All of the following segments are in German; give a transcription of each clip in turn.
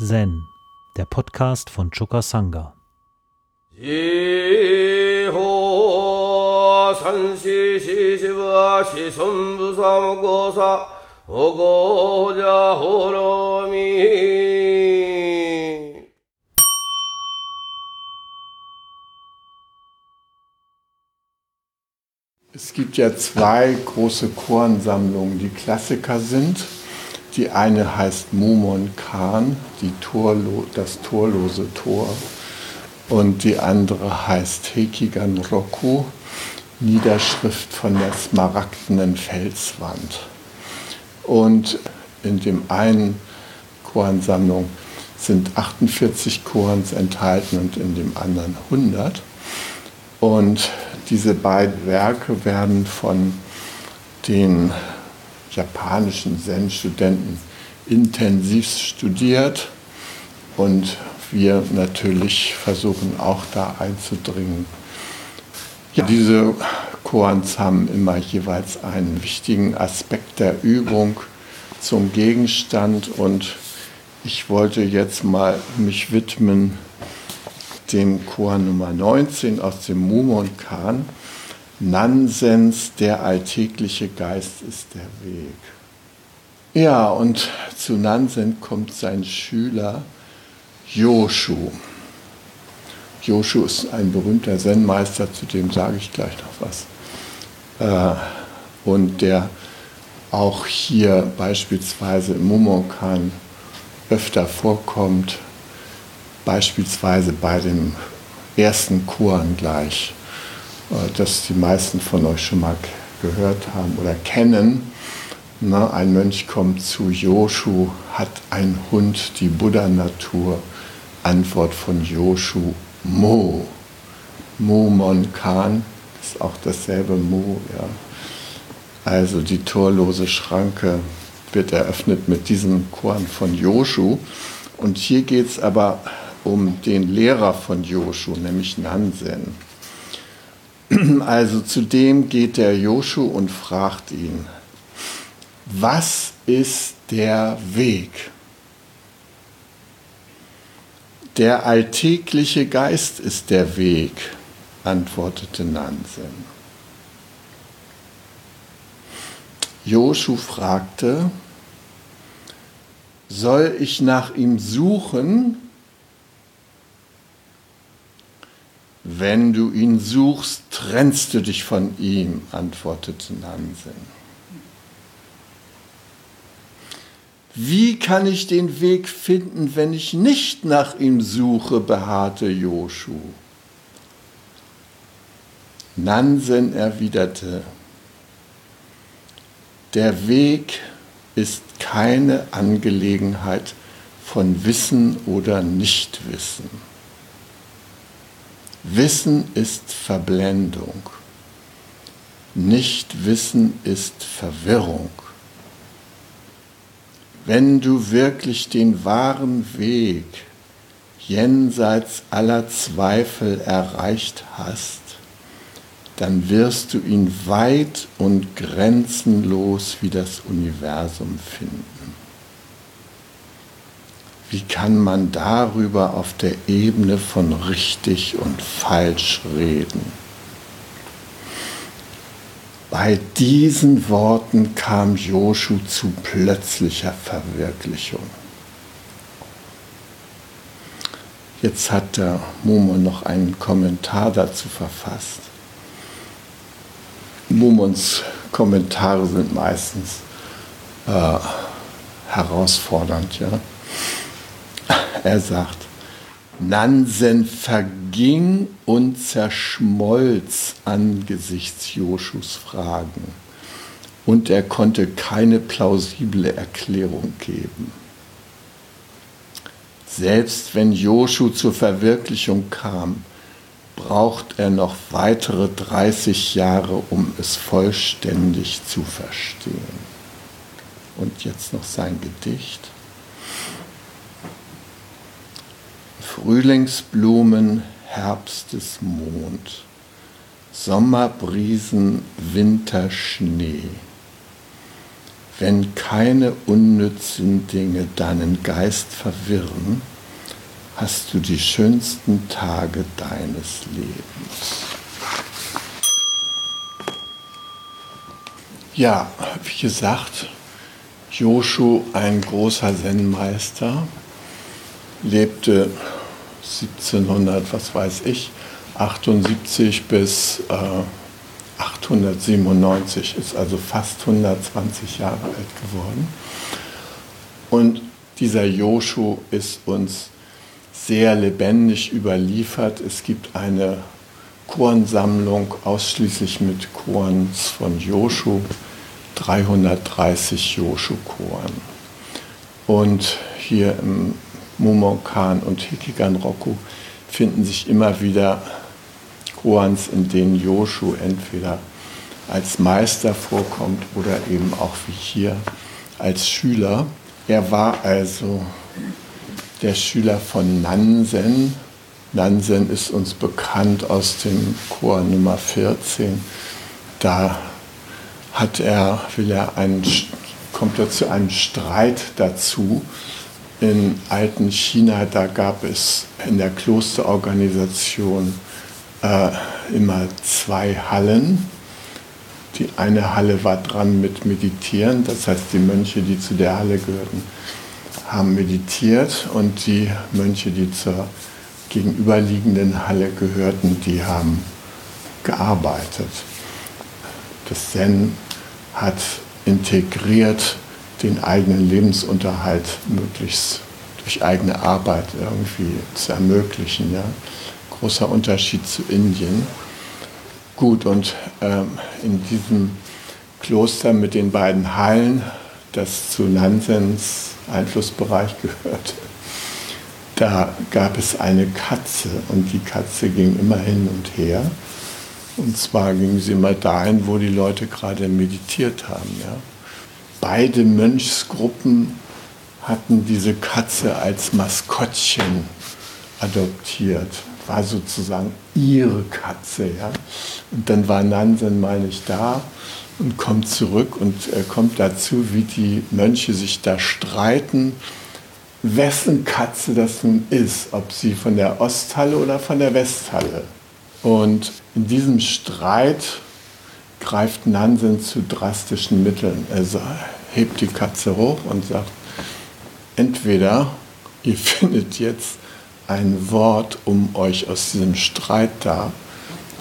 Zen, der Podcast von Choka Sangha. Es gibt ja zwei große Choransammlungen, die Klassiker sind. Die eine heißt Mumon Khan, die Torlo, das torlose Tor. Und die andere heißt Hekigan Roku, Niederschrift von der smaragdenen Felswand. Und in dem einen Koransammlung sind 48 Korans enthalten und in dem anderen 100. Und diese beiden Werke werden von den japanischen Zen-Studenten intensiv studiert. Und wir natürlich versuchen auch da einzudringen. Ja, diese Koans haben immer jeweils einen wichtigen Aspekt der Übung zum Gegenstand. Und ich wollte jetzt mal mich widmen dem Chor Nummer 19 aus dem Mumon Kan Nansens, der alltägliche Geist ist der Weg. Ja, und zu Nansen kommt sein Schüler Joshu. Joshu ist ein berühmter Zen-Meister, zu dem sage ich gleich noch was. Äh, und der auch hier beispielsweise im Mumonkan öfter vorkommt, beispielsweise bei dem ersten Koran gleich. Äh, das die meisten von euch schon mal gehört haben oder kennen. Na, ein Mönch kommt zu Joshu, hat ein Hund die Buddha-Natur? Antwort von Joshu, Mo. Mo Mon Khan ist auch dasselbe Mo. Ja. Also die torlose Schranke wird eröffnet mit diesem Korn von Joshu. Und hier geht es aber um den Lehrer von Joshu, nämlich Nansen. Also zu dem geht der Joshu und fragt ihn, was ist der Weg? Der alltägliche Geist ist der Weg, antwortete Nansen. Joshu fragte, soll ich nach ihm suchen Wenn du ihn suchst, trennst du dich von ihm, antwortete Nansen. Wie kann ich den Weg finden, wenn ich nicht nach ihm suche, beharrte Joshu. Nansen erwiderte, der Weg ist keine Angelegenheit von Wissen oder Nichtwissen. Wissen ist Verblendung. Nichtwissen ist Verwirrung. Wenn du wirklich den wahren Weg jenseits aller Zweifel erreicht hast, dann wirst du ihn weit und grenzenlos wie das Universum finden. Wie kann man darüber auf der Ebene von richtig und falsch reden? Bei diesen Worten kam Joshu zu plötzlicher Verwirklichung. Jetzt hat der Momo noch einen Kommentar dazu verfasst. Momons Kommentare sind meistens äh, herausfordernd, ja. Er sagt, Nansen verging und zerschmolz angesichts Joschus Fragen und er konnte keine plausible Erklärung geben. Selbst wenn Joschu zur Verwirklichung kam, braucht er noch weitere 30 Jahre, um es vollständig zu verstehen. Und jetzt noch sein Gedicht. Frühlingsblumen, Herbstesmond, Sommerbrisen, Winterschnee. wenn keine unnützen Dinge deinen Geist verwirren, hast du die schönsten Tage deines Lebens. Ja, wie gesagt, Joshu, ein großer Zen-Meister, lebte 1700, was weiß ich, 78 bis äh, 897, ist also fast 120 Jahre alt geworden. Und dieser Joshu ist uns sehr lebendig überliefert. Es gibt eine Chorensammlung ausschließlich mit Chorens von Joshu, 330 Joshu-Choren. Und hier im Mumonkan und Hikigan Roku finden sich immer wieder Koans, in denen Joshu entweder als Meister vorkommt oder eben auch wie hier als Schüler. Er war also der Schüler von Nansen. Nansen ist uns bekannt aus dem Chor Nummer 14. Da hat er, will er einen, kommt er zu einem Streit dazu. In alten China, da gab es in der Klosterorganisation äh, immer zwei Hallen. Die eine Halle war dran mit Meditieren, das heißt die Mönche, die zu der Halle gehörten, haben meditiert und die Mönche, die zur gegenüberliegenden Halle gehörten, die haben gearbeitet. Das Zen hat integriert, den eigenen Lebensunterhalt möglichst durch eigene Arbeit irgendwie zu ermöglichen. Ja großer Unterschied zu Indien. Gut, und ähm, in diesem Kloster mit den beiden Hallen, das zu Nansens Einflussbereich gehört, da gab es eine Katze und die Katze ging immer hin und her. Und zwar ging sie immer dahin, wo die Leute gerade meditiert haben. Ja. Beide Mönchsgruppen hatten diese Katze als Maskottchen adoptiert war sozusagen ihre Katze. Ja? Und dann war Nansen mal nicht da und kommt zurück und er kommt dazu, wie die Mönche sich da streiten, wessen Katze das nun ist, ob sie von der Osthalle oder von der Westhalle. Und in diesem Streit greift Nansen zu drastischen Mitteln. Er hebt die Katze hoch und sagt, entweder ihr findet jetzt ein Wort, um euch aus diesem Streit da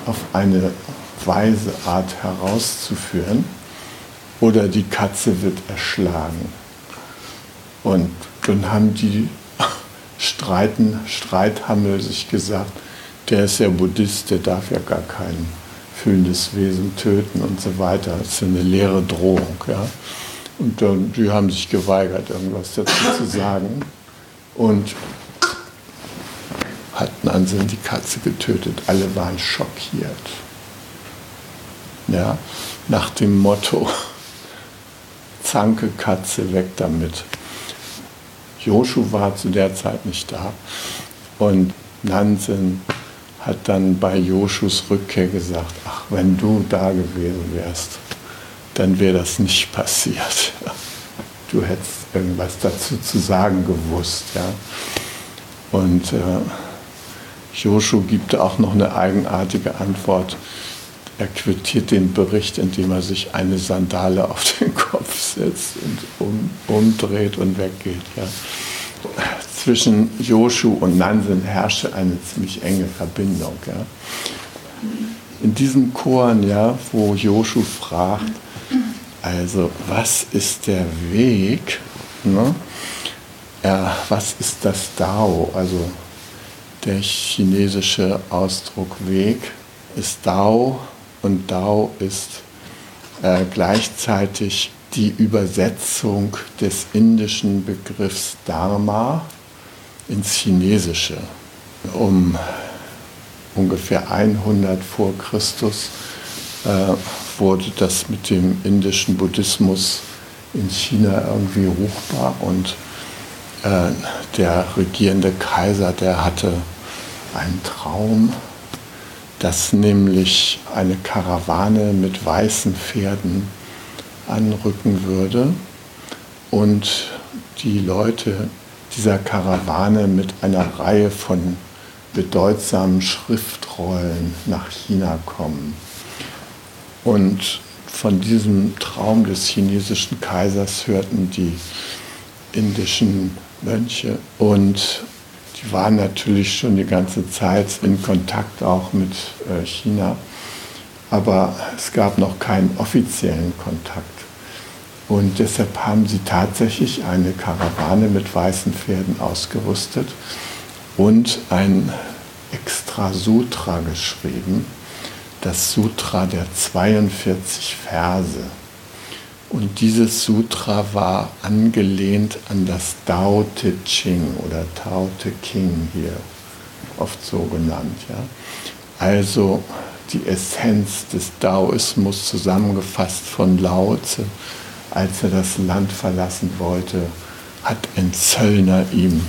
auf eine weise Art herauszuführen, oder die Katze wird erschlagen. Und dann haben die Streiten, Streithammel sich gesagt, der ist ja Buddhist, der darf ja gar kein fühlendes Wesen töten und so weiter. Das ist eine leere Drohung. Ja? Und dann, die haben sich geweigert, irgendwas dazu zu sagen. Und hat Nansen die Katze getötet. Alle waren schockiert. Ja, nach dem Motto, Zanke Katze weg damit. Joshu war zu der Zeit nicht da und Nansen hat dann bei Joshus Rückkehr gesagt, ach, wenn du da gewesen wärst, dann wäre das nicht passiert. Du hättest irgendwas dazu zu sagen gewusst. Ja. Und äh, Joshu gibt auch noch eine eigenartige Antwort. Er quittiert den Bericht, indem er sich eine Sandale auf den Kopf setzt und um, umdreht und weggeht. Ja. Zwischen Joshu und Nansen herrschte eine ziemlich enge Verbindung. Ja. In diesem Choren, ja, wo Joshu fragt, also was ist der Weg? Ne? Ja, was ist das Dao? Also der chinesische Ausdruck Weg ist Dao und Dao ist äh, gleichzeitig die Übersetzung des indischen Begriffs Dharma ins Chinesische. Um ungefähr 100 vor Christus äh, wurde das mit dem indischen Buddhismus in China irgendwie ruchbar und äh, der regierende Kaiser, der hatte einen Traum, dass nämlich eine Karawane mit weißen Pferden anrücken würde und die Leute dieser Karawane mit einer Reihe von bedeutsamen Schriftrollen nach China kommen. Und von diesem Traum des chinesischen Kaisers hörten die indischen Mönche und die waren natürlich schon die ganze Zeit in Kontakt auch mit äh, China, aber es gab noch keinen offiziellen Kontakt. Und deshalb haben sie tatsächlich eine Karawane mit weißen Pferden ausgerüstet und ein extra Sutra geschrieben, das Sutra der 42 Verse. Und dieses Sutra war angelehnt an das Tao Te Ching oder Tao Te King hier, oft so genannt. Ja? Also die Essenz des Daoismus zusammengefasst von Lao Tse, als er das Land verlassen wollte, hat ein Zöllner ihm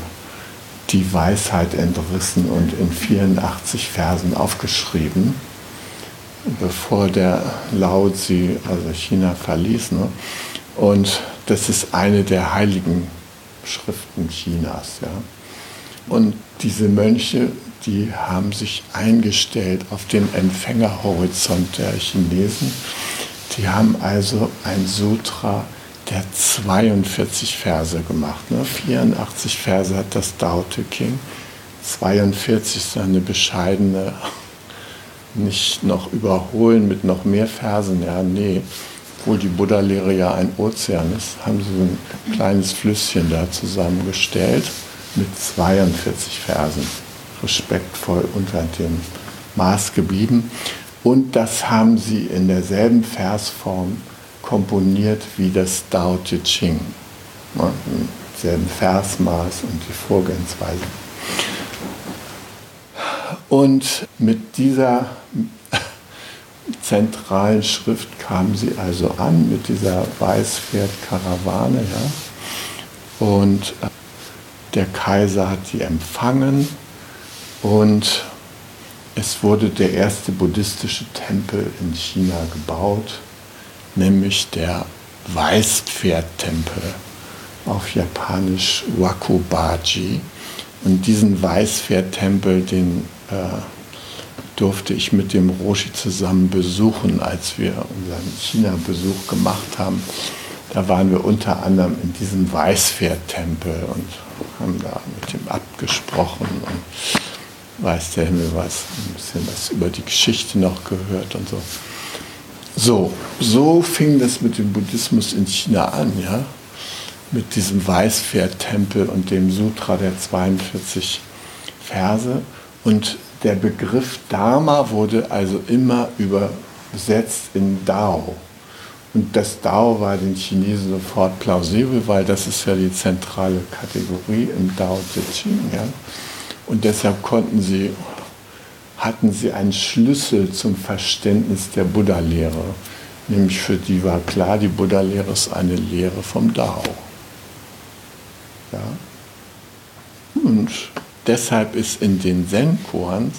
die Weisheit entrissen und in 84 Versen aufgeschrieben bevor der Lao Tzu also China verließ. Ne? Und das ist eine der heiligen Schriften Chinas. Ja? Und diese Mönche, die haben sich eingestellt auf den Empfängerhorizont der Chinesen. Die haben also ein Sutra der 42 Verse gemacht. Ne? 84 Verse hat das Tao Te King, 42 ist eine bescheidene nicht noch überholen mit noch mehr Versen. Ja, nee, obwohl die Buddha-Lehre ja ein Ozean ist, haben sie ein kleines Flüsschen da zusammengestellt mit 42 Versen. Respektvoll unter dem Maß geblieben. Und das haben sie in derselben Versform komponiert wie das Tao Te Ching. Im selben Versmaß und die Vorgehensweise. Und mit dieser zentralen Schrift kamen sie also an, mit dieser Weißpferd-Karawane. Ja? Und äh, der Kaiser hat sie empfangen und es wurde der erste buddhistische Tempel in China gebaut, nämlich der Weißpferd-Tempel, auf Japanisch Wakubaji. Und diesen Weißpferd-Tempel, den äh, durfte ich mit dem Roshi zusammen besuchen, als wir unseren China-Besuch gemacht haben. Da waren wir unter anderem in diesem Weißpferd-Tempel und haben da mit ihm abgesprochen und weiß der Himmel was, ein bisschen was über die Geschichte noch gehört und so. So, so fing das mit dem Buddhismus in China an, ja, mit diesem Weißpferd-Tempel und dem Sutra der 42 Verse. Und der Begriff Dharma wurde also immer übersetzt in Dao. Und das Dao war den Chinesen sofort plausibel, weil das ist ja die zentrale Kategorie im Dao Te Ching. Ja? Und deshalb konnten sie, hatten sie einen Schlüssel zum Verständnis der Buddha-Lehre. Nämlich für die war klar, die Buddha-Lehre ist eine Lehre vom Dao. Ja? Und deshalb ist in den Zen-Koans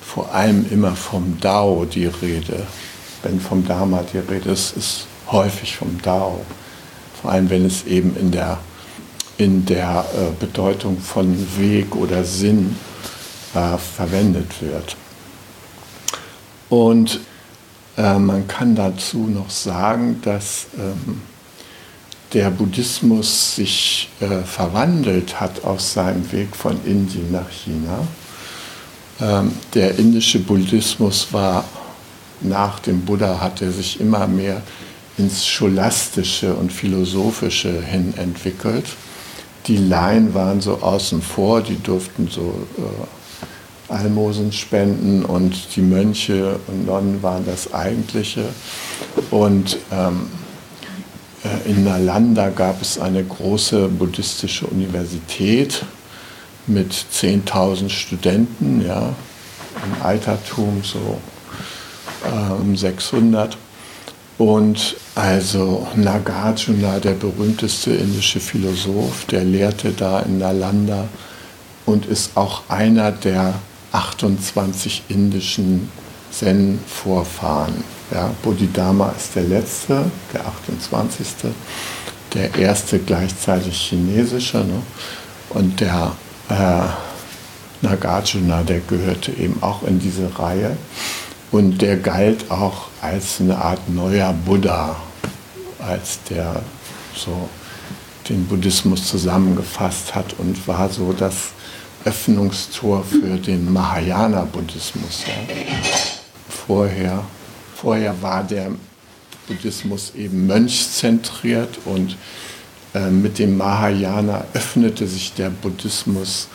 vor allem immer vom Dao die Rede. Wenn vom Dharma die Rede ist, ist häufig vom Dao. Vor allem, wenn es eben in der, in der äh, Bedeutung von Weg oder Sinn äh, verwendet wird. Und äh, man kann dazu noch sagen, dass ähm, der Buddhismus sich verwandelt hat auf seinem Weg von Indien nach China. Ähm, der indische Buddhismus war nach dem Buddha, hat er sich immer mehr ins Scholastische und Philosophische hin entwickelt. Die Laien waren so außen vor, die durften so äh, Almosen spenden und die Mönche und Nonnen waren das Eigentliche. Und ähm, äh, in Nalanda gab es eine große buddhistische Universität mit 10.000 Studenten, ja, im Altertum so äh, um 600. Und also Nagarjuna, der berühmteste indische Philosoph, der lehrte da in Nalanda und ist auch einer der 28 indischen Zen-Vorfahren. Ja, Bodhidharma ist der letzte, der 28. der erste gleichzeitig chinesische. Ne? Und der äh, Nagarjuna, der gehörte eben auch in diese Reihe. Und der galt auch als eine Art neuer Buddha, als der so den Buddhismus zusammengefasst hat und war so das Öffnungstor für den Mahayana-Buddhismus. Ja. Vorher, vorher war der Buddhismus eben mönchzentriert und äh, mit dem Mahayana öffnete sich der Buddhismus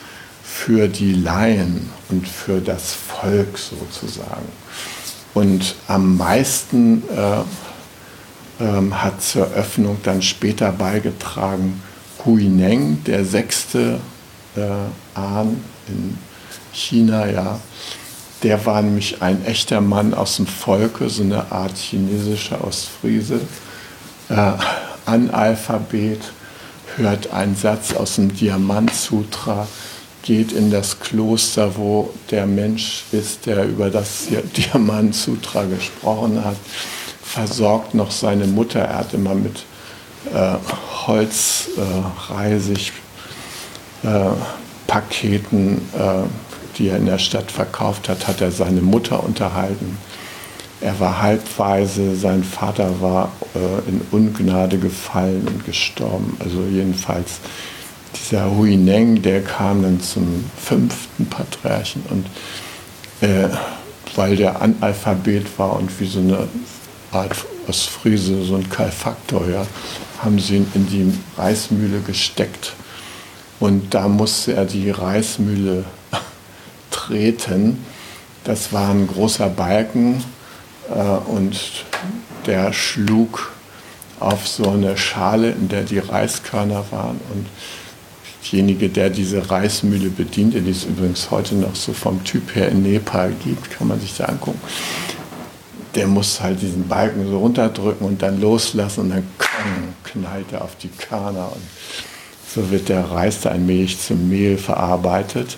für die Laien und für das Volk sozusagen. Und am meisten äh, äh, hat zur Öffnung dann später beigetragen Huineng, der sechste äh, Ahn in China, ja. Der war nämlich ein echter Mann aus dem Volke, so eine Art chinesischer Ostfriese. Äh, Analphabet, hört einen Satz aus dem Diamant-Sutra, geht in das Kloster, wo der Mensch ist, der über das Diamant-Sutra gesprochen hat, versorgt noch seine Mutter. Er hat immer mit äh, Holzreisig äh, Paketen, äh, die er in der Stadt verkauft hat, hat er seine Mutter unterhalten. Er war halbweise, sein Vater war äh, in Ungnade gefallen und gestorben. Also jedenfalls dieser Huineng, der kam dann zum fünften Patriarchen und äh, weil der Analphabet war und wie so eine Art aus Friese, so ein Kalfaktor, ja, haben sie ihn in die Reismühle gesteckt und da musste er die Reismühle treten. Das war ein großer Balken äh, und der schlug auf so eine Schale, in der die Reiskörner waren. Und derjenige, der diese Reismühle bediente, die es übrigens heute noch so vom Typ her in Nepal gibt, kann man sich da angucken, der muss halt diesen Balken so runterdrücken und dann loslassen und dann knallt er auf die Körner. Und so wird der Reis da allmählich zum Mehl verarbeitet.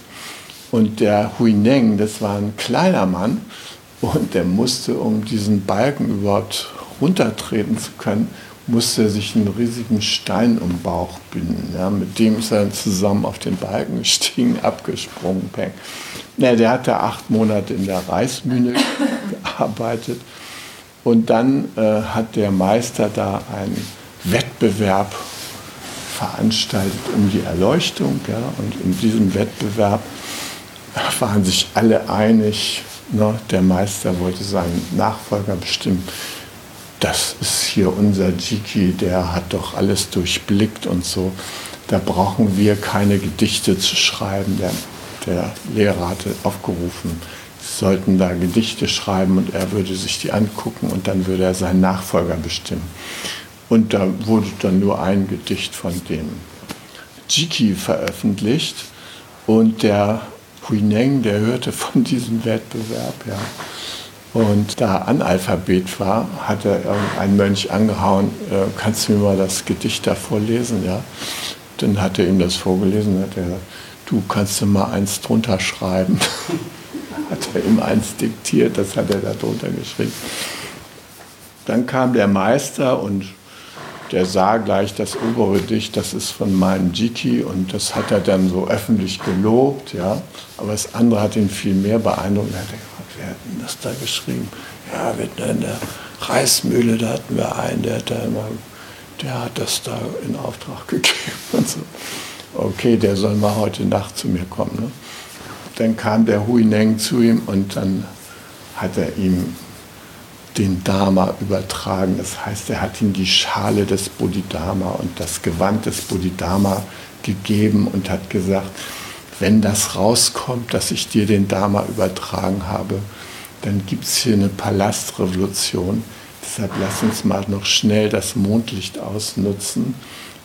Und der Huineng, das war ein kleiner Mann, und der musste, um diesen Balken überhaupt runtertreten zu können, musste er sich einen riesigen Stein um den Bauch binden. Ja, mit dem ist er zusammen auf den Balken gestiegen, abgesprungen. Peng. Ja, der hat da acht Monate in der Reismühle gearbeitet. Und dann äh, hat der Meister da einen Wettbewerb veranstaltet um die Erleuchtung. Ja, und in diesem Wettbewerb waren sich alle einig, Ne? Der Meister wollte seinen Nachfolger bestimmen. Das ist hier unser Jiki, der hat doch alles durchblickt und so. Da brauchen wir keine Gedichte zu schreiben. Der, der Lehrer hatte aufgerufen, sie sollten da Gedichte schreiben und er würde sich die angucken und dann würde er seinen Nachfolger bestimmen. Und da wurde dann nur ein Gedicht von dem Jiki veröffentlicht und der Huineng, der hörte von diesem Wettbewerb, ja. Und da Analphabet war, hat er irgendein Mönch angehauen, äh, kannst du mir mal das Gedicht da vorlesen, ja. Dann hat er ihm das vorgelesen, hat er gesagt, du kannst du mal eins drunter schreiben. hat er ihm eins diktiert, das hat er da drunter geschrieben. Dann kam der Meister und der sah gleich das obere Dicht, das ist von meinem Jiki und das hat er dann so öffentlich gelobt, ja. Aber das andere hat ihn viel mehr beeindruckt. Er hat gesagt, wer hat denn das da geschrieben? Ja, in der Reismühle, da hatten wir einen, der hat, da immer, der hat das da in Auftrag gegeben und so. Okay, der soll mal heute Nacht zu mir kommen. Ne? Dann kam der Huineng zu ihm und dann hat er ihm den Dharma übertragen. Das heißt, er hat ihm die Schale des Bodhidharma und das Gewand des Bodhidharma gegeben und hat gesagt, wenn das rauskommt, dass ich dir den Dharma übertragen habe, dann gibt es hier eine Palastrevolution. Deshalb lass uns mal noch schnell das Mondlicht ausnutzen.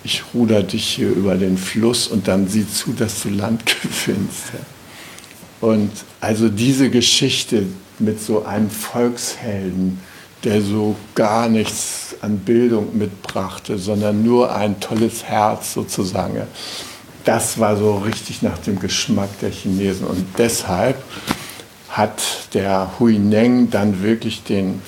Ich ruder dich hier über den Fluss und dann sieh zu, dass du Land gewinnst. Und also diese Geschichte, mit so einem Volkshelden, der so gar nichts an Bildung mitbrachte, sondern nur ein tolles Herz sozusagen. Das war so richtig nach dem Geschmack der Chinesen. Und deshalb hat der Hui Neng dann wirklich den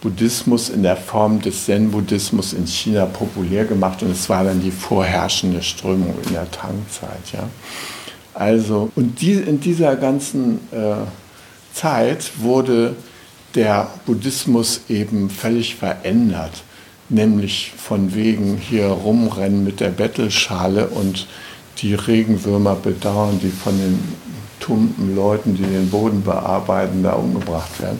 Buddhismus in der Form des Zen-Buddhismus in China populär gemacht und es war dann die vorherrschende Strömung in der Tang-Zeit. Ja. Also, und die, in dieser ganzen äh, Zeit wurde der Buddhismus eben völlig verändert, nämlich von wegen hier rumrennen mit der Bettelschale und die Regenwürmer bedauern, die von den tumpen Leuten, die den Boden bearbeiten, da umgebracht werden.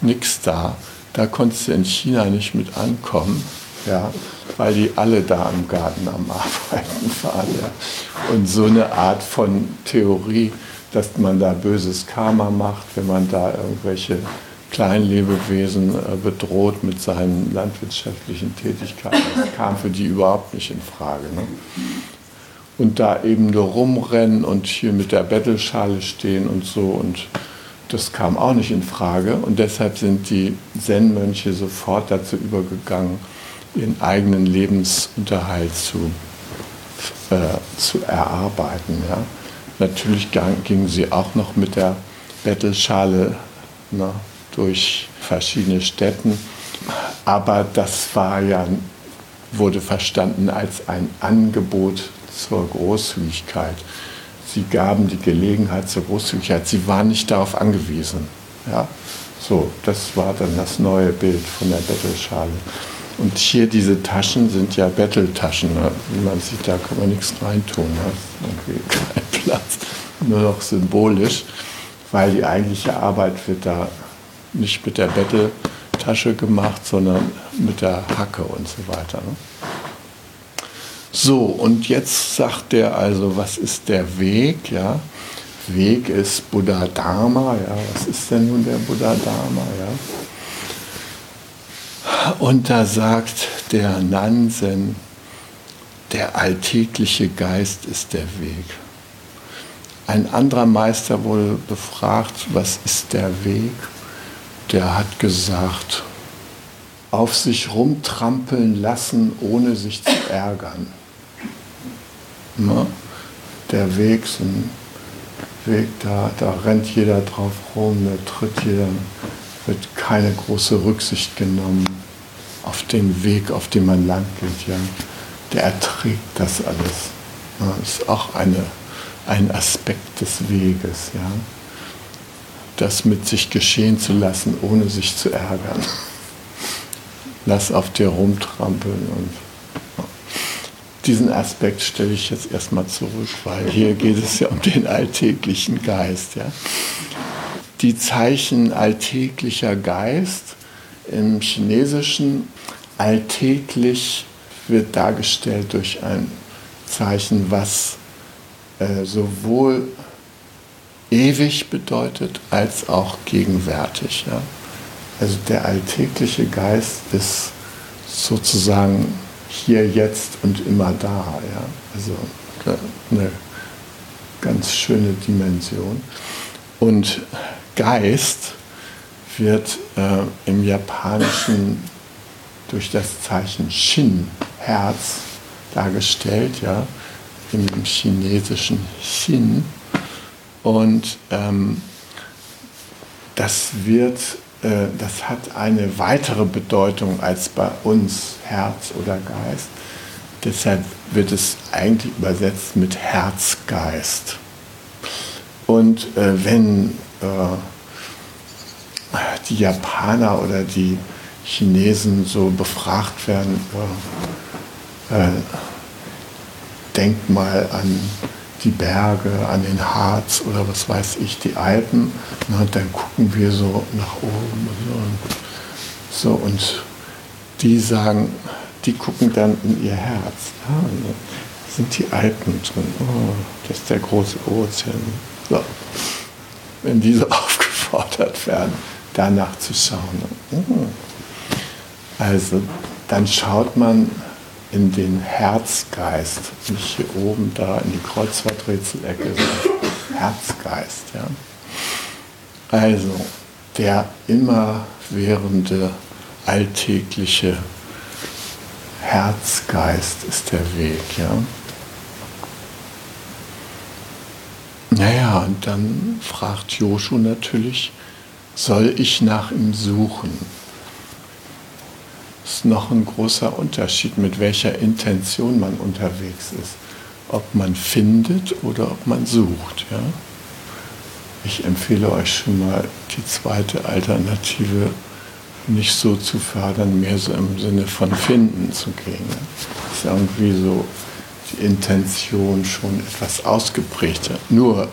Nichts da. Da konntest du in China nicht mit ankommen, ja, weil die alle da im Garten am Arbeiten waren. Ja. Und so eine Art von Theorie, dass man da böses Karma macht, wenn man da irgendwelche Kleinlebewesen äh, bedroht mit seinen landwirtschaftlichen Tätigkeiten. Das kam für die überhaupt nicht in Frage. Ne? Und da eben nur rumrennen und hier mit der Bettelschale stehen und so. Und das kam auch nicht in Frage. Und deshalb sind die Zen-Mönche sofort dazu übergegangen, ihren eigenen Lebensunterhalt zu, äh, zu erarbeiten. Ja? Natürlich gingen sie auch noch mit der Bettelschale na, durch verschiedene Städten, aber das war ja, wurde verstanden als ein Angebot zur Großzügigkeit. Sie gaben die Gelegenheit zur Großzügigkeit. Sie waren nicht darauf angewiesen. Ja? So, das war dann das neue Bild von der Bettelschale. Und hier diese Taschen sind ja Betteltaschen. Ne? Wie man sieht, da kann man nichts reintun. Ne? Kein Platz, nur noch symbolisch, weil die eigentliche Arbeit wird da nicht mit der Betteltasche gemacht, sondern mit der Hacke und so weiter. Ne? So, und jetzt sagt er also, was ist der Weg? Ja? Weg ist Buddha Dharma. Ja? Was ist denn nun der Buddha Dharma? Ja? Und da sagt der Nansen, der alltägliche Geist ist der Weg. Ein anderer Meister wurde befragt, was ist der Weg? Der hat gesagt, auf sich rumtrampeln lassen, ohne sich zu ärgern. Na, der Weg, so ein Weg, da, da rennt jeder drauf rum, da tritt jeder, wird keine große Rücksicht genommen auf den Weg, auf dem man lang geht, ja, der erträgt das alles. Das ist auch eine, ein Aspekt des Weges, ja. Das mit sich geschehen zu lassen, ohne sich zu ärgern. Lass auf dir rumtrampeln und. Diesen Aspekt stelle ich jetzt erstmal zurück, weil hier geht es ja um den alltäglichen Geist. Ja. Die Zeichen alltäglicher Geist im Chinesischen alltäglich wird dargestellt durch ein Zeichen, was äh, sowohl ewig bedeutet als auch gegenwärtig. Ja? Also der alltägliche Geist ist sozusagen hier, jetzt und immer da. Ja? Also eine ganz schöne Dimension. Und Geist wird äh, im Japanischen durch das Zeichen Shin, Herz, dargestellt, ja, im chinesischen Xin. Und ähm, das wird, das hat eine weitere Bedeutung als bei uns Herz oder Geist. Deshalb wird es eigentlich übersetzt mit Herzgeist. Und äh, wenn äh, die Japaner oder die Chinesen so befragt werden, äh, äh, denkt mal an die Berge, an den Harz oder was weiß ich, die Alpen. Und dann gucken wir so nach oben und so. Und die sagen, die gucken dann in ihr Herz. Ja, da sind die Alpen drin. Oh, das ist der große Ozean. So. Wenn die so aufgefordert werden, danach zu schauen. Oh. Also dann schaut man in den Herzgeist, nicht hier oben da in die Kreuzworträtselecke, Herzgeist. Ja. Also der immerwährende alltägliche Herzgeist ist der Weg. Ja. Naja, und dann fragt Joshu natürlich, soll ich nach ihm suchen? Ist noch ein großer Unterschied, mit welcher Intention man unterwegs ist. Ob man findet oder ob man sucht. Ja? Ich empfehle euch schon mal die zweite Alternative nicht so zu fördern, mehr so im Sinne von finden zu gehen. Das ist irgendwie so die Intention schon etwas ausgeprägter. Nur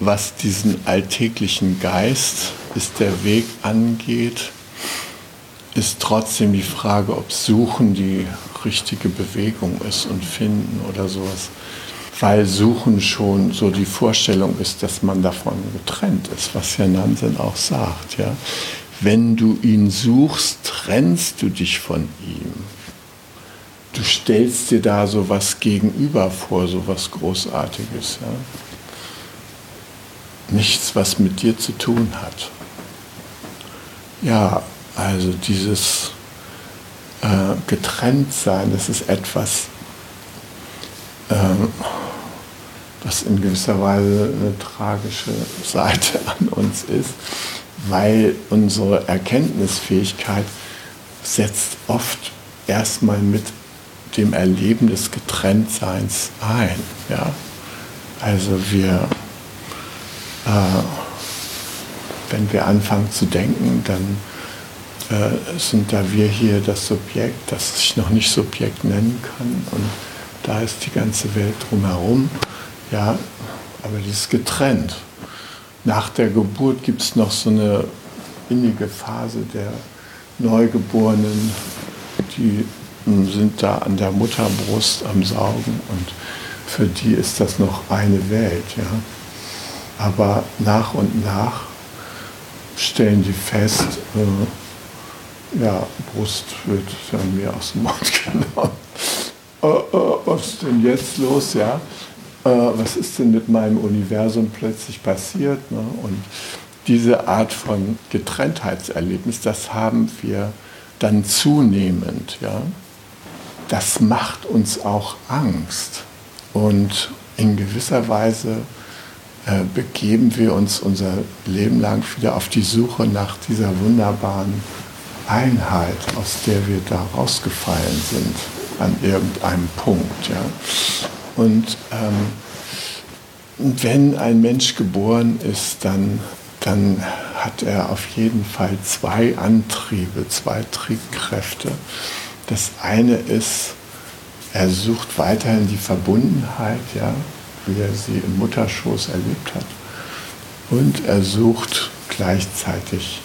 was diesen alltäglichen Geist, ist der Weg angeht, ist trotzdem die Frage, ob Suchen die richtige Bewegung ist und Finden oder sowas. Weil Suchen schon so die Vorstellung ist, dass man davon getrennt ist, was ja Nansen auch sagt. Ja? Wenn du ihn suchst, trennst du dich von ihm. Du stellst dir da so was gegenüber vor, so was Großartiges. Ja? Nichts, was mit dir zu tun hat. Ja, also dieses äh, Getrenntsein, das ist etwas, äh, was in gewisser Weise eine tragische Seite an uns ist, weil unsere Erkenntnisfähigkeit setzt oft erstmal mit dem Erleben des Getrenntseins ein. Ja? Also wir, äh, wenn wir anfangen zu denken, dann äh, sind da wir hier das Subjekt, das ich noch nicht Subjekt nennen kann. Und da ist die ganze Welt drumherum. Ja, aber die ist getrennt. Nach der Geburt gibt es noch so eine innige Phase der Neugeborenen, die hm, sind da an der Mutterbrust am Saugen und für die ist das noch eine Welt. Ja. Aber nach und nach stellen die fest, äh, ja, Brust wird an mir aus dem Mund genommen. Äh, äh, was ist denn jetzt los, ja? Äh, was ist denn mit meinem Universum plötzlich passiert? Ne? Und diese Art von Getrenntheitserlebnis, das haben wir dann zunehmend, ja? Das macht uns auch Angst. Und in gewisser Weise äh, begeben wir uns unser Leben lang wieder auf die Suche nach dieser wunderbaren Einheit, aus der wir da rausgefallen sind, an irgendeinem Punkt. Ja. Und ähm, wenn ein Mensch geboren ist, dann, dann hat er auf jeden Fall zwei Antriebe, zwei Triebkräfte. Das eine ist, er sucht weiterhin die Verbundenheit, ja, wie er sie im Mutterschoß erlebt hat. Und er sucht gleichzeitig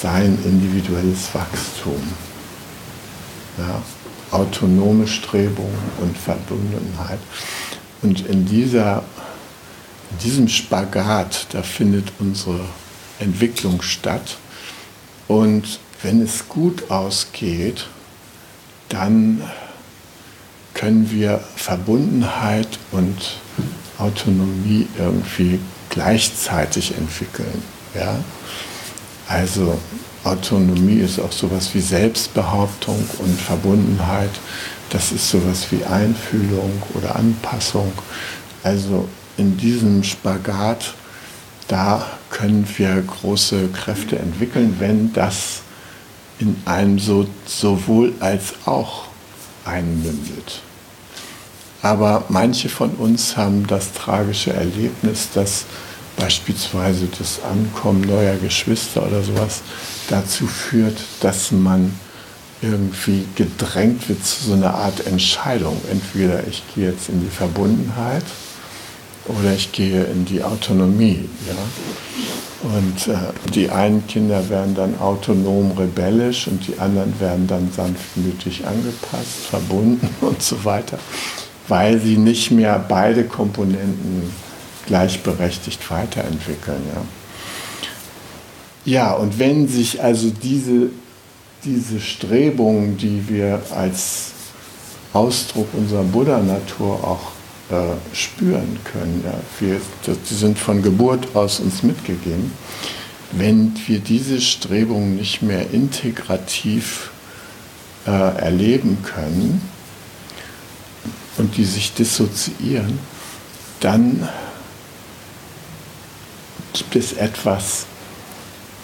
sein individuelles Wachstum. Ja, autonome Strebung und Verbundenheit. Und in, dieser, in diesem Spagat, da findet unsere Entwicklung statt. Und wenn es gut ausgeht, dann können wir Verbundenheit und Autonomie irgendwie gleichzeitig entwickeln. Ja? Also Autonomie ist auch sowas wie Selbstbehauptung und Verbundenheit. Das ist sowas wie Einfühlung oder Anpassung. Also in diesem Spagat, da können wir große Kräfte entwickeln, wenn das in einem so, sowohl als auch einmündet. Aber manche von uns haben das tragische Erlebnis, dass beispielsweise das Ankommen neuer Geschwister oder sowas dazu führt, dass man irgendwie gedrängt wird zu so einer Art Entscheidung. Entweder ich gehe jetzt in die Verbundenheit oder ich gehe in die Autonomie. Ja? Und äh, die einen Kinder werden dann autonom rebellisch und die anderen werden dann sanftmütig angepasst, verbunden und so weiter, weil sie nicht mehr beide Komponenten gleichberechtigt weiterentwickeln. Ja, ja und wenn sich also diese, diese Strebungen, die wir als Ausdruck unserer Buddha-Natur auch äh, spüren können, ja, wir, die sind von Geburt aus uns mitgegeben, wenn wir diese Strebungen nicht mehr integrativ äh, erleben können und die sich dissoziieren, dann gibt es etwas,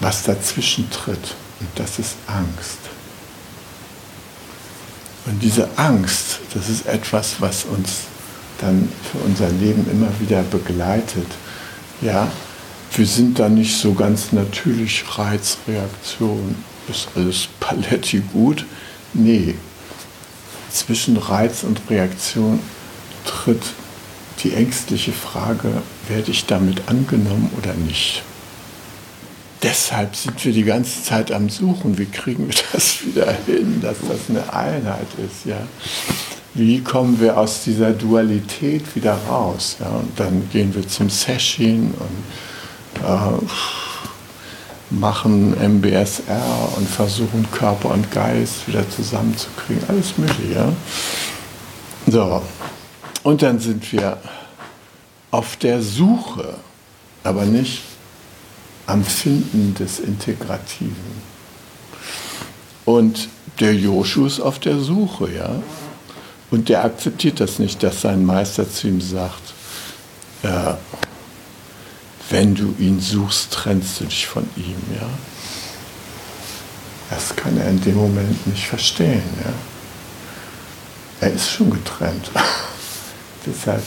was dazwischen tritt. Und das ist Angst. Und diese Angst, das ist etwas, was uns dann für unser Leben immer wieder begleitet. Ja, wir sind da nicht so ganz natürlich Reizreaktion, ist alles Paletti gut. Nee, zwischen Reiz und Reaktion tritt die ängstliche Frage, werde ich damit angenommen oder nicht? Deshalb sind wir die ganze Zeit am Suchen, wie kriegen wir das wieder hin, dass das eine Einheit ist. Ja? Wie kommen wir aus dieser Dualität wieder raus? Ja? Und dann gehen wir zum Session und äh, machen MBSR und versuchen Körper und Geist wieder zusammenzukriegen. Alles Mögliche. Ja? So, und dann sind wir auf der Suche, aber nicht am Finden des Integrativen. Und der Joshu ist auf der Suche, ja. Und der akzeptiert das nicht, dass sein Meister zu ihm sagt, äh, wenn du ihn suchst, trennst du dich von ihm, ja. Das kann er in dem Moment nicht verstehen, ja. Er ist schon getrennt. Deshalb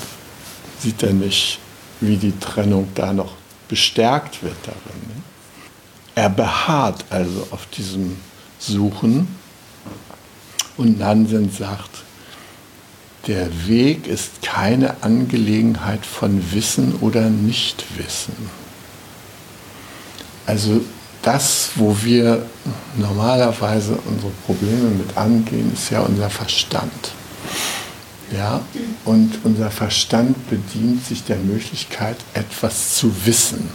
sieht er nicht, wie die Trennung da noch bestärkt wird darin. Er beharrt also auf diesem Suchen und Nansen sagt, der Weg ist keine Angelegenheit von Wissen oder Nichtwissen. Also das, wo wir normalerweise unsere Probleme mit angehen, ist ja unser Verstand. Ja, und unser Verstand bedient sich der Möglichkeit, etwas zu wissen.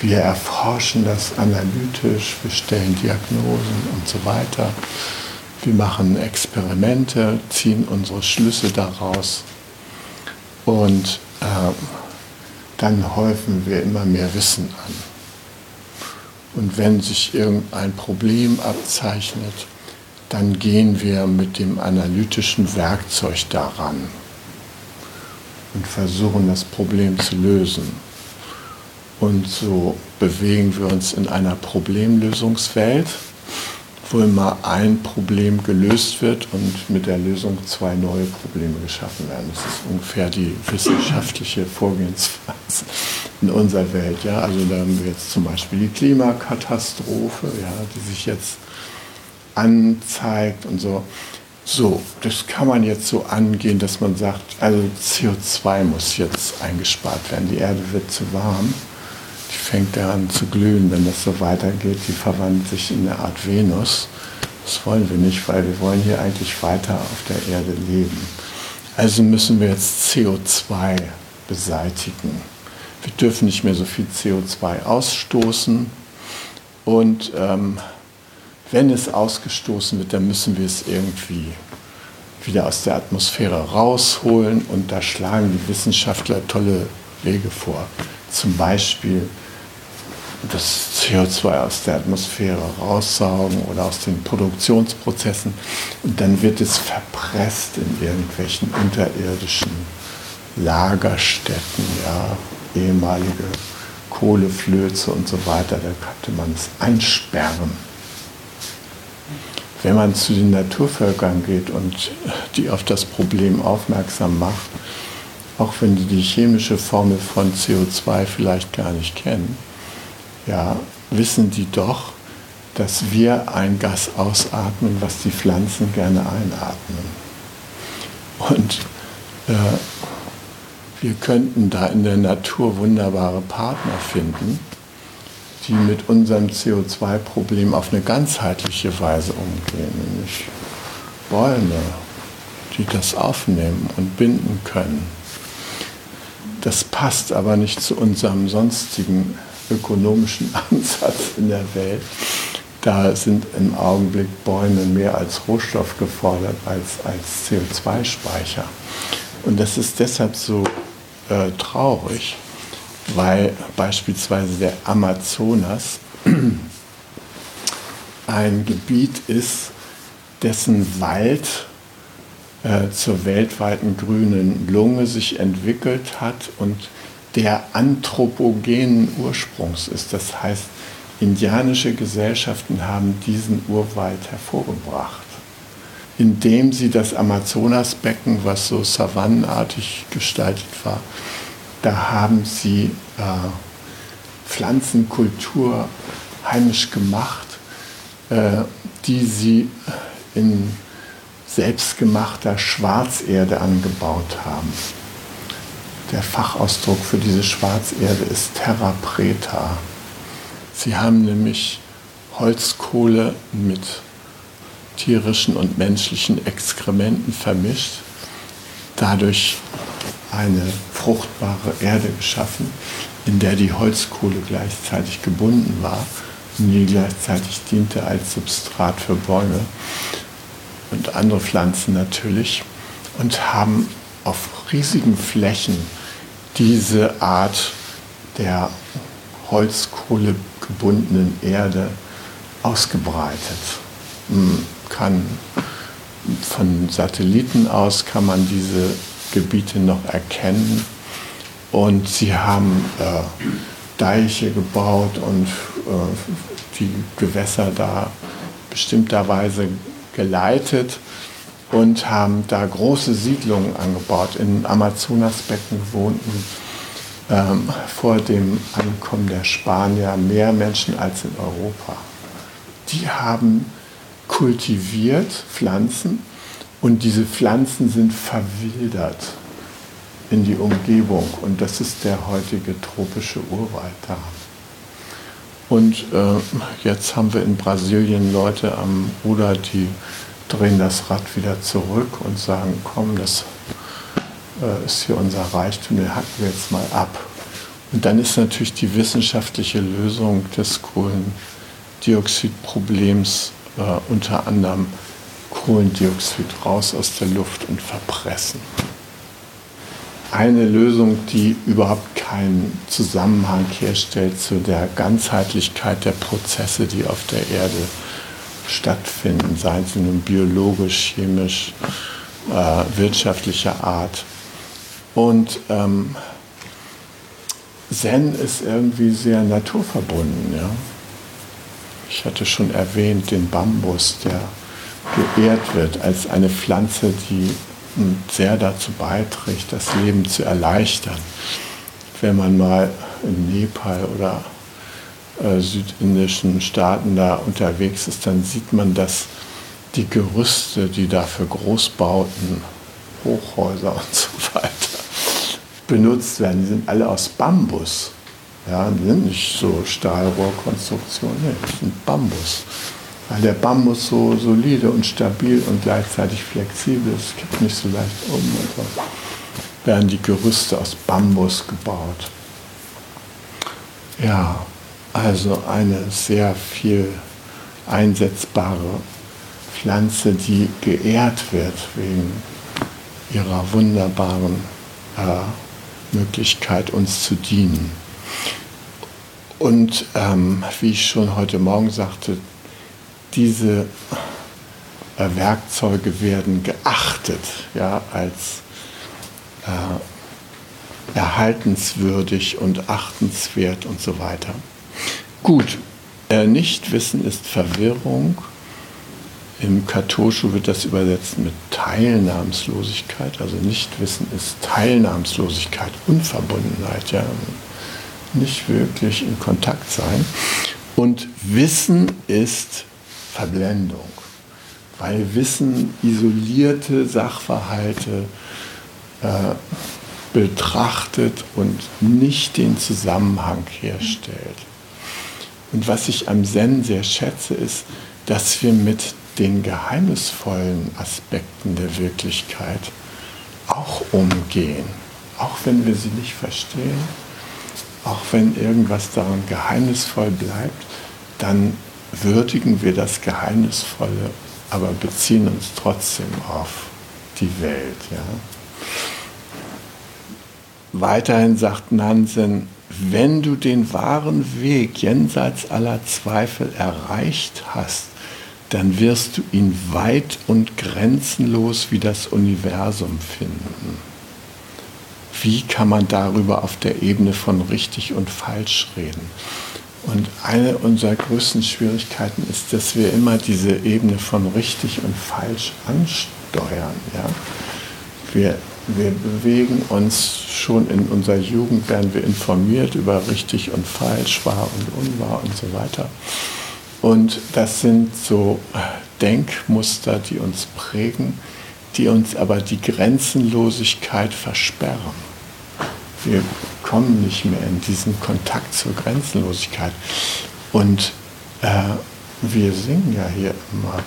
Wir erforschen das analytisch, wir stellen Diagnosen und so weiter. Wir machen Experimente, ziehen unsere Schlüsse daraus und äh, dann häufen wir immer mehr Wissen an. Und wenn sich irgendein Problem abzeichnet, dann gehen wir mit dem analytischen Werkzeug daran und versuchen das Problem zu lösen. Und so bewegen wir uns in einer Problemlösungswelt, wo immer ein Problem gelöst wird und mit der Lösung zwei neue Probleme geschaffen werden. Das ist ungefähr die wissenschaftliche Vorgehensweise in unserer Welt. Ja? Also da haben wir jetzt zum Beispiel die Klimakatastrophe, ja, die sich jetzt anzeigt und so. So, das kann man jetzt so angehen, dass man sagt, also CO2 muss jetzt eingespart werden. Die Erde wird zu warm. Die fängt an zu glühen, wenn das so weitergeht. Die verwandelt sich in eine Art Venus. Das wollen wir nicht, weil wir wollen hier eigentlich weiter auf der Erde leben. Also müssen wir jetzt CO2 beseitigen. Wir dürfen nicht mehr so viel CO2 ausstoßen und ähm, wenn es ausgestoßen wird, dann müssen wir es irgendwie wieder aus der Atmosphäre rausholen und da schlagen die Wissenschaftler tolle Wege vor. Zum Beispiel das CO2 aus der Atmosphäre raussaugen oder aus den Produktionsprozessen. Und dann wird es verpresst in irgendwelchen unterirdischen Lagerstätten, ja, ehemalige Kohleflöze und so weiter, da könnte man es einsperren wenn man zu den Naturvölkern geht und die auf das Problem aufmerksam macht, auch wenn die die chemische Formel von CO2 vielleicht gar nicht kennen, ja, wissen die doch, dass wir ein Gas ausatmen, was die Pflanzen gerne einatmen. Und äh, wir könnten da in der Natur wunderbare Partner finden, die mit unserem CO2-Problem auf eine ganzheitliche Weise umgehen, nämlich Bäume, die das aufnehmen und binden können. Das passt aber nicht zu unserem sonstigen ökonomischen Ansatz in der Welt. Da sind im Augenblick Bäume mehr als Rohstoff gefordert als als CO2-Speicher. Und das ist deshalb so äh, traurig, weil beispielsweise der Amazonas ein Gebiet ist, dessen Wald äh, zur weltweiten grünen Lunge sich entwickelt hat und der anthropogenen Ursprungs ist. Das heißt, indianische Gesellschaften haben diesen Urwald hervorgebracht. indem sie das Amazonasbecken, was so savannenartig gestaltet war, da haben sie äh, Pflanzenkultur heimisch gemacht, äh, die sie in selbstgemachter Schwarzerde angebaut haben. Der Fachausdruck für diese Schwarzerde ist Terra preta. Sie haben nämlich Holzkohle mit tierischen und menschlichen Exkrementen vermischt, dadurch eine fruchtbare Erde geschaffen, in der die Holzkohle gleichzeitig gebunden war und die gleichzeitig diente als Substrat für Bäume und andere Pflanzen natürlich und haben auf riesigen Flächen diese Art der Holzkohle gebundenen Erde ausgebreitet. Man kann von Satelliten aus kann man diese Gebiete noch erkennen und sie haben äh, Deiche gebaut und äh, die Gewässer da bestimmterweise geleitet und haben da große Siedlungen angebaut. Im Amazonasbecken wohnten ähm, vor dem Ankommen der Spanier mehr Menschen als in Europa. Die haben kultiviert Pflanzen und diese Pflanzen sind verwildert in die Umgebung und das ist der heutige tropische Urwald da. Und äh, jetzt haben wir in Brasilien Leute am Ruder, die drehen das Rad wieder zurück und sagen, komm, das äh, ist hier unser Reichtum, den hacken wir jetzt mal ab. Und dann ist natürlich die wissenschaftliche Lösung des Kohlendioxidproblems äh, unter anderem Kohlendioxid raus aus der Luft und verpressen. Eine Lösung, die überhaupt keinen Zusammenhang herstellt zu der Ganzheitlichkeit der Prozesse, die auf der Erde stattfinden, seien sie nun biologisch, chemisch, äh, wirtschaftlicher Art. Und ähm, Zen ist irgendwie sehr naturverbunden. Ja? Ich hatte schon erwähnt den Bambus, der geehrt wird als eine Pflanze, die sehr dazu beiträgt, das Leben zu erleichtern. Wenn man mal in Nepal oder äh, südindischen Staaten da unterwegs ist, dann sieht man, dass die Gerüste, die da für Großbauten, Hochhäuser und so weiter benutzt werden, die sind alle aus Bambus. Ja, die sind nicht so Stahlrohrkonstruktionen, nee, die sind Bambus. Weil der Bambus so solide und stabil und gleichzeitig flexibel ist, kippt nicht so leicht um. Und so werden die Gerüste aus Bambus gebaut. Ja, also eine sehr viel einsetzbare Pflanze, die geehrt wird wegen ihrer wunderbaren äh, Möglichkeit, uns zu dienen. Und ähm, wie ich schon heute Morgen sagte, diese äh, Werkzeuge werden geachtet ja, als äh, erhaltenswürdig und achtenswert und so weiter. Gut, äh, Nichtwissen ist Verwirrung. Im Katoschu wird das übersetzt mit Teilnahmslosigkeit. Also Nichtwissen ist Teilnahmslosigkeit, Unverbundenheit, ja. Nicht wirklich in Kontakt sein. Und Wissen ist Verblendung, weil Wissen isolierte Sachverhalte äh, betrachtet und nicht den Zusammenhang herstellt. Und was ich am Zen sehr schätze, ist, dass wir mit den geheimnisvollen Aspekten der Wirklichkeit auch umgehen. Auch wenn wir sie nicht verstehen, auch wenn irgendwas daran geheimnisvoll bleibt, dann würdigen wir das Geheimnisvolle, aber beziehen uns trotzdem auf die Welt. Ja. Weiterhin sagt Nansen, wenn du den wahren Weg jenseits aller Zweifel erreicht hast, dann wirst du ihn weit und grenzenlos wie das Universum finden. Wie kann man darüber auf der Ebene von richtig und falsch reden? Und eine unserer größten Schwierigkeiten ist, dass wir immer diese Ebene von richtig und falsch ansteuern. Ja? Wir, wir bewegen uns schon in unserer Jugend, werden wir informiert über richtig und falsch, wahr und unwahr und so weiter. Und das sind so Denkmuster, die uns prägen, die uns aber die Grenzenlosigkeit versperren. Wir kommen nicht mehr in diesen Kontakt zur Grenzenlosigkeit. Und äh, wir singen ja hier immer,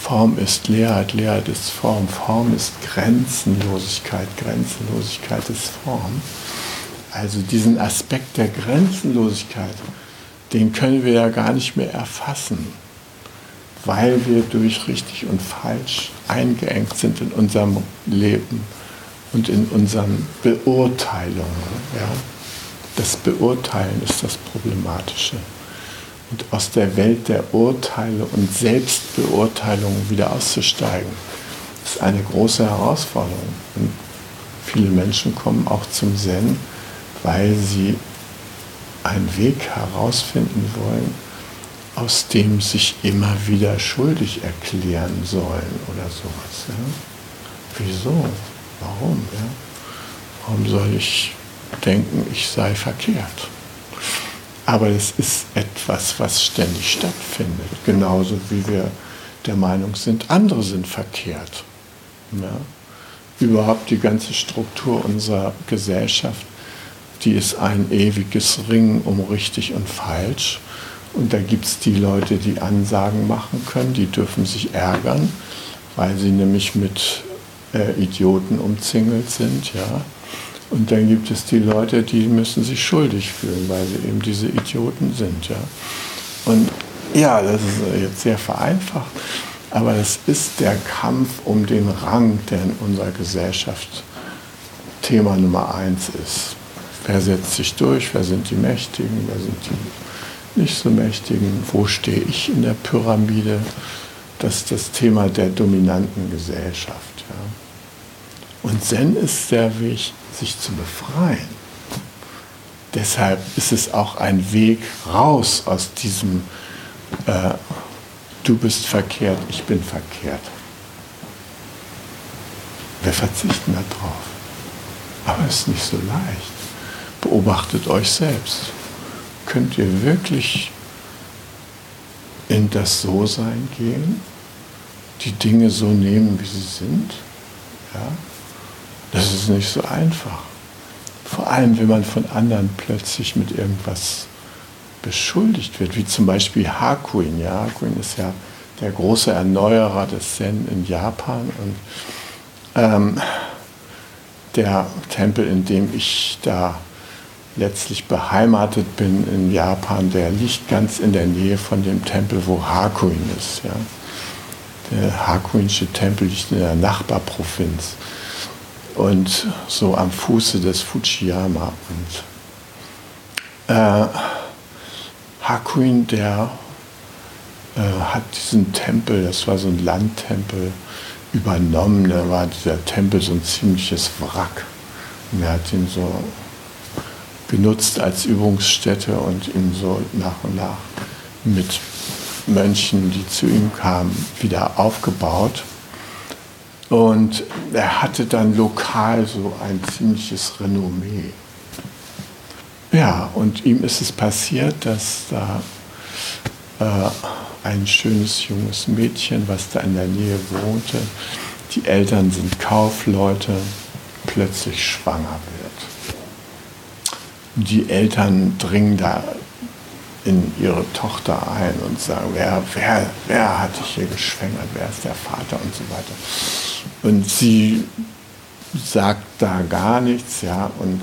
Form ist Leerheit, Leerheit ist Form, Form ist Grenzenlosigkeit, Grenzenlosigkeit ist Form. Also diesen Aspekt der Grenzenlosigkeit, den können wir ja gar nicht mehr erfassen, weil wir durch richtig und falsch eingeengt sind in unserem Leben und in unseren Beurteilungen. Ja? Das Beurteilen ist das Problematische. Und aus der Welt der Urteile und Selbstbeurteilung wieder auszusteigen, ist eine große Herausforderung. Und viele Menschen kommen auch zum Zen, weil sie einen Weg herausfinden wollen, aus dem sich immer wieder schuldig erklären sollen oder sowas. Ja? Wieso? Warum? Ja? Warum soll ich denken, ich sei verkehrt? Aber es ist etwas, was ständig stattfindet. Genauso wie wir der Meinung sind, andere sind verkehrt. Ja? Überhaupt die ganze Struktur unserer Gesellschaft, die ist ein ewiges Ringen um richtig und falsch. Und da gibt es die Leute, die Ansagen machen können, die dürfen sich ärgern, weil sie nämlich mit äh, Idioten umzingelt sind, ja. Und dann gibt es die Leute, die müssen sich schuldig fühlen, weil sie eben diese Idioten sind, ja. Und ja, das ist jetzt sehr vereinfacht, aber es ist der Kampf um den Rang, der in unserer Gesellschaft Thema Nummer eins ist. Wer setzt sich durch? Wer sind die Mächtigen? Wer sind die nicht so Mächtigen? Wo stehe ich in der Pyramide? Das ist das Thema der dominanten Gesellschaft. Und Zen ist der Weg, sich zu befreien. Deshalb ist es auch ein Weg raus aus diesem äh, Du bist verkehrt, ich bin verkehrt. Wir verzichten darauf. Aber es ist nicht so leicht. Beobachtet euch selbst. Könnt ihr wirklich in das So-Sein gehen? Die Dinge so nehmen, wie sie sind? Ja? Das ist nicht so einfach. Vor allem, wenn man von anderen plötzlich mit irgendwas beschuldigt wird, wie zum Beispiel Hakuin. Ja, Hakuin ist ja der große Erneuerer des Zen in Japan und ähm, der Tempel, in dem ich da letztlich beheimatet bin in Japan, der liegt ganz in der Nähe von dem Tempel, wo Hakuin ist. Ja. Der Hakuinsche Tempel liegt in der Nachbarprovinz und so am Fuße des Fujiyama. Und äh, Hakuin, der äh, hat diesen Tempel, das war so ein Landtempel, übernommen. Da war dieser Tempel so ein ziemliches Wrack. Und er hat ihn so benutzt als Übungsstätte und ihn so nach und nach mit Mönchen, die zu ihm kamen, wieder aufgebaut. Und er hatte dann lokal so ein ziemliches Renommee. Ja, und ihm ist es passiert, dass da äh, ein schönes junges Mädchen, was da in der Nähe wohnte, die Eltern sind Kaufleute, plötzlich schwanger wird. Die Eltern dringen da in ihre Tochter ein und sagen, wer, wer, wer hat dich hier geschwängert, wer ist der Vater und so weiter. Und sie sagt da gar nichts, ja, und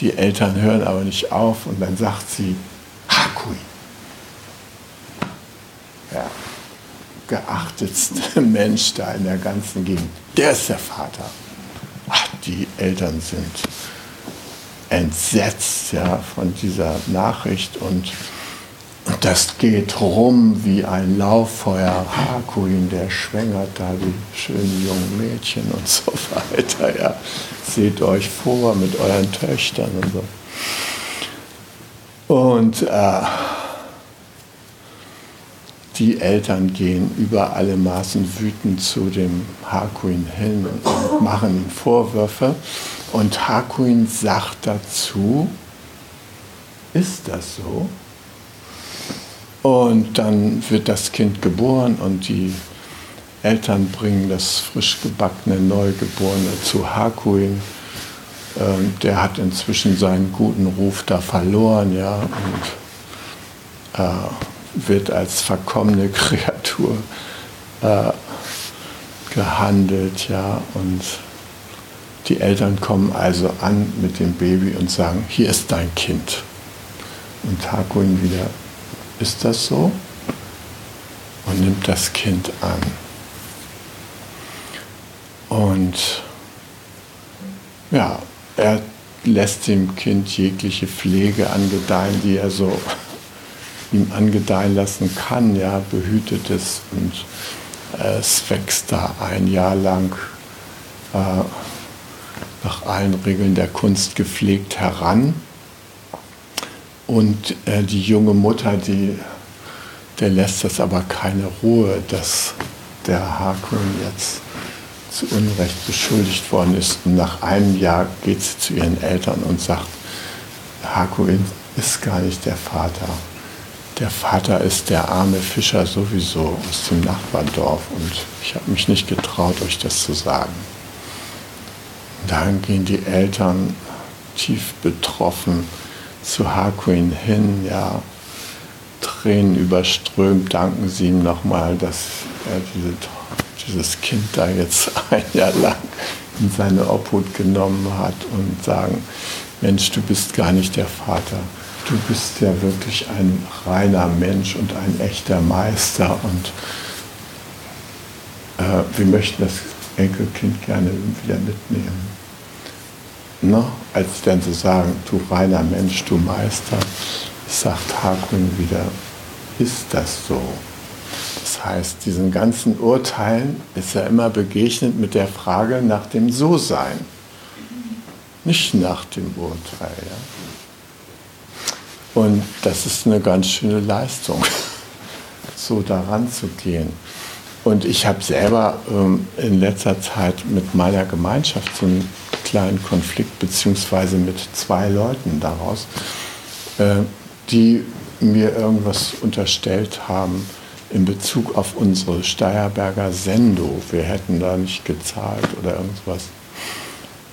die Eltern hören aber nicht auf und dann sagt sie, Hakui. Ja, geachtetste Mensch da in der ganzen Gegend, der ist der Vater. Ach, die Eltern sind entsetzt ja, von dieser Nachricht und das geht rum wie ein Lauffeuer. Hakuin, der schwängert da die schönen jungen Mädchen und so weiter. Ja. Seht euch vor mit euren Töchtern und so. Und äh, die Eltern gehen über alle Maßen wütend zu dem Hakuin hin und machen ihm Vorwürfe. Und Hakuin sagt dazu, ist das so? Und dann wird das Kind geboren und die Eltern bringen das frisch gebackene Neugeborene zu Hakuin. Ähm, der hat inzwischen seinen guten Ruf da verloren, ja, und äh, wird als verkommene Kreatur äh, gehandelt, ja, und die Eltern kommen also an mit dem Baby und sagen, hier ist dein Kind. Und Hakuin wieder, ist das so? Und nimmt das Kind an. Und ja, er lässt dem Kind jegliche Pflege angedeihen, die er so ihm angedeihen lassen kann, ja, behütet es und äh, es wächst da ein Jahr lang äh, nach allen Regeln der Kunst gepflegt heran. Und äh, die junge Mutter, die, der lässt es aber keine Ruhe, dass der Hakun jetzt zu Unrecht beschuldigt worden ist. Und nach einem Jahr geht sie zu ihren Eltern und sagt, Hakuin ist gar nicht der Vater. Der Vater ist der arme Fischer sowieso aus dem Nachbardorf und ich habe mich nicht getraut, euch das zu sagen. Dann gehen die Eltern tief betroffen zu Hakuin hin, ja, Tränen überströmt, danken sie ihm nochmal, dass er diese dieses Kind da jetzt ein Jahr lang in seine Obhut genommen hat und sagen, Mensch, du bist gar nicht der Vater. Du bist ja wirklich ein reiner Mensch und ein echter Meister und äh, wir möchten das Enkelkind gerne wieder mitnehmen. No? Als dann so sagen, du reiner Mensch, du Meister, sagt Hakun wieder, ist das so? Das heißt, diesen ganzen Urteilen ist er immer begegnet mit der Frage nach dem So-Sein, nicht nach dem Urteil. Ja? Und das ist eine ganz schöne Leistung, so daran zu gehen. Und ich habe selber ähm, in letzter Zeit mit meiner Gemeinschaft so einen kleinen Konflikt, beziehungsweise mit zwei Leuten daraus, äh, die mir irgendwas unterstellt haben, in Bezug auf unsere Steierberger Sendo. Wir hätten da nicht gezahlt oder irgendwas.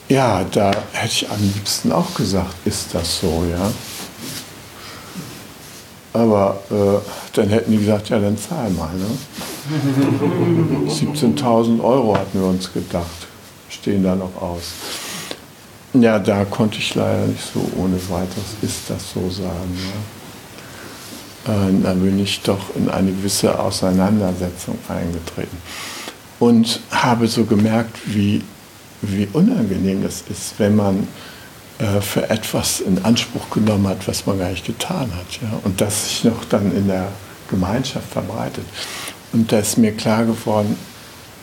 Ja, da hätte ich am liebsten auch gesagt, ist das so, ja. Aber äh, dann hätten die gesagt, ja, dann zahl mal. Ne? 17.000 Euro hatten wir uns gedacht, stehen da noch aus. Ja, da konnte ich leider nicht so ohne weiteres, ist das so sagen. Ja. Äh, da bin ich doch in eine gewisse Auseinandersetzung eingetreten. Und habe so gemerkt, wie, wie unangenehm das ist, wenn man äh, für etwas in Anspruch genommen hat, was man gar nicht getan hat. Ja? Und das sich noch dann in der Gemeinschaft verbreitet. Und da ist mir klar geworden,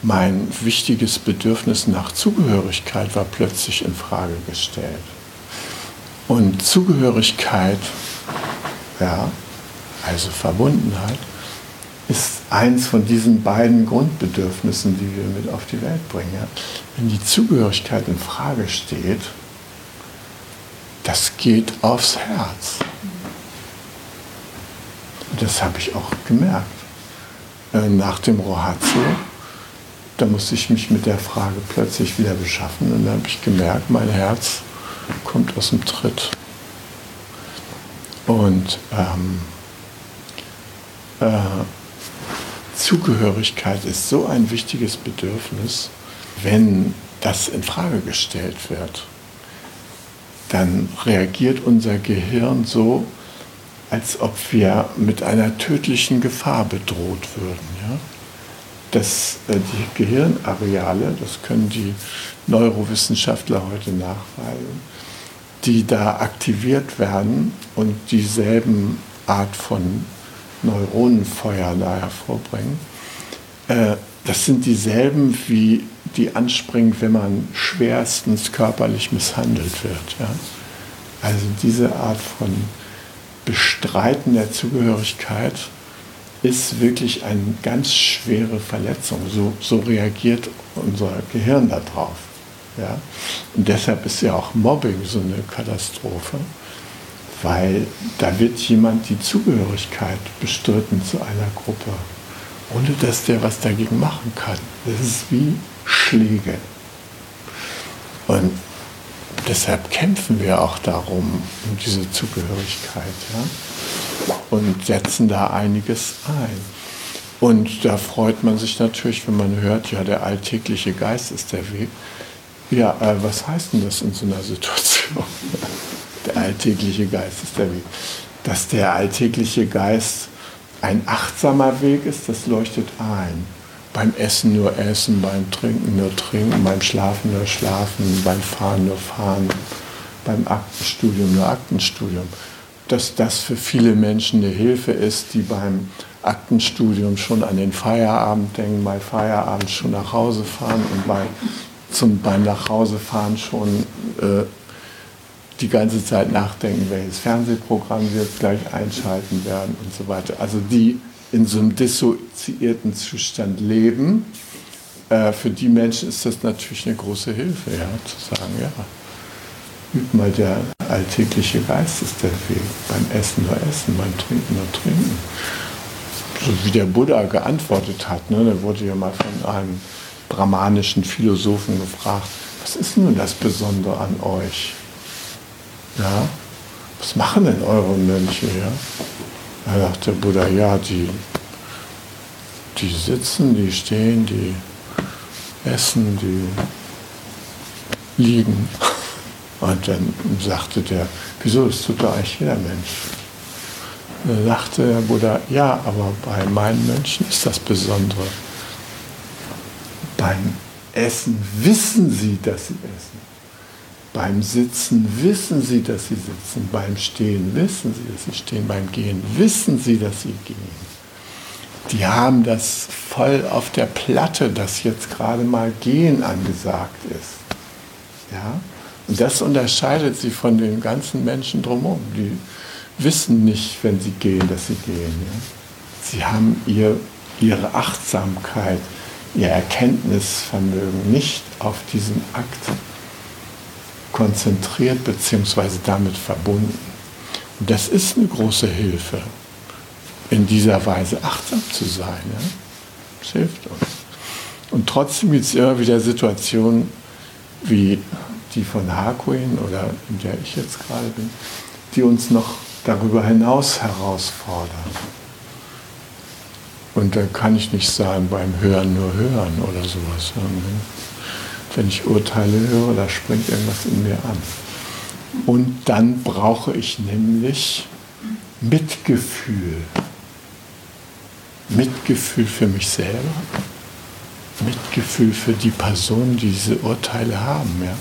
mein wichtiges Bedürfnis nach Zugehörigkeit war plötzlich in Frage gestellt. Und Zugehörigkeit, ja, also Verbundenheit, ist eins von diesen beiden Grundbedürfnissen, die wir mit auf die Welt bringen. Wenn die Zugehörigkeit in Frage steht, das geht aufs Herz. Und das habe ich auch gemerkt. Äh, nach dem Rohatzo, da musste ich mich mit der Frage plötzlich wieder beschaffen und da habe ich gemerkt, mein Herz kommt aus dem Tritt. Und ähm, äh, Zugehörigkeit ist so ein wichtiges Bedürfnis, wenn das in Frage gestellt wird, dann reagiert unser Gehirn so, als ob wir mit einer tödlichen Gefahr bedroht würden. Ja? Das, äh, die Gehirnareale, das können die Neurowissenschaftler heute nachweisen, die da aktiviert werden und dieselben Art von Neuronenfeuer da hervorbringen. Äh, das sind dieselben, wie die anspringen, wenn man schwerstens körperlich misshandelt wird. Ja? Also diese Art von Bestreiten der Zugehörigkeit ist wirklich eine ganz schwere Verletzung. So, so reagiert unser Gehirn darauf. Ja? Und deshalb ist ja auch Mobbing so eine Katastrophe, weil da wird jemand die Zugehörigkeit bestritten zu einer Gruppe, ohne dass der was dagegen machen kann. Das ist wie Schläge. Und deshalb kämpfen wir auch darum, um diese Zugehörigkeit. Ja? Und setzen da einiges ein. Und da freut man sich natürlich, wenn man hört, ja, der alltägliche Geist ist der Weg. Ja, äh, was heißt denn das in so einer Situation? der alltägliche Geist ist der Weg. Dass der alltägliche Geist ein achtsamer Weg ist, das leuchtet ein beim Essen nur essen, beim Trinken nur trinken, beim Schlafen nur schlafen, beim Fahren nur fahren, beim Aktenstudium nur Aktenstudium. Dass das für viele Menschen eine Hilfe ist, die beim Aktenstudium schon an den Feierabend denken, bei Feierabend schon nach Hause fahren und bei, zum, beim Nachhausefahren schon äh, die ganze Zeit nachdenken, welches Fernsehprogramm sie jetzt gleich einschalten werden und so weiter. Also die in so einem dissoziierten Zustand leben, äh, für die Menschen ist das natürlich eine große Hilfe, ja, zu sagen, ja, üb mal der alltägliche Geist ist der Weg. Beim Essen nur essen, beim Trinken nur trinken. So wie der Buddha geantwortet hat, ne, der wurde ja mal von einem brahmanischen Philosophen gefragt, was ist nun das Besondere an euch? Ja, was machen denn eure Mönche? Ja? Da sagt der Buddha, ja, die, die sitzen, die stehen, die essen, die liegen. Und dann sagte der, wieso, das tut doch eigentlich jeder Mensch. Da sagte der Buddha, ja, aber bei meinen Mönchen ist das Besondere. Beim Essen wissen sie, dass sie essen. Beim Sitzen wissen sie, dass sie sitzen. Beim Stehen wissen sie, dass sie stehen. Beim Gehen wissen sie, dass sie gehen. Die haben das voll auf der Platte, dass jetzt gerade mal Gehen angesagt ist. Ja? Und das unterscheidet sie von den ganzen Menschen drumherum. Die wissen nicht, wenn sie gehen, dass sie gehen. Ja? Sie haben ihr, ihre Achtsamkeit, ihr Erkenntnisvermögen nicht auf diesen Akt konzentriert bzw. damit verbunden. Und das ist eine große Hilfe, in dieser Weise achtsam zu sein. Ja? Das hilft uns. Und trotzdem gibt es immer wieder Situationen wie die von Hakuin oder in der ich jetzt gerade bin, die uns noch darüber hinaus herausfordern. Und da kann ich nicht sagen, beim Hören nur hören oder sowas. Wenn ich Urteile höre, da springt irgendwas in mir an. Und dann brauche ich nämlich Mitgefühl. Mitgefühl für mich selber, Mitgefühl für die Personen, die diese Urteile haben. Ja?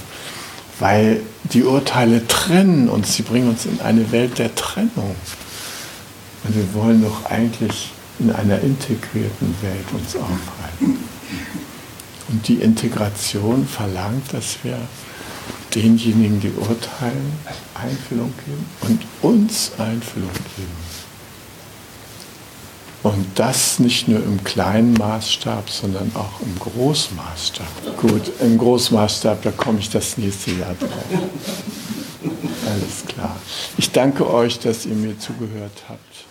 Weil die Urteile trennen uns, sie bringen uns in eine Welt der Trennung. Und wir wollen doch eigentlich in einer integrierten Welt uns aufhalten. Und die Integration verlangt, dass wir denjenigen, die urteilen, Einfühlung geben und uns Einfühlung geben. Und das nicht nur im kleinen Maßstab, sondern auch im Großmaßstab. Gut, im Großmaßstab, da komme ich das nächste Jahr drauf. Alles klar. Ich danke euch, dass ihr mir zugehört habt.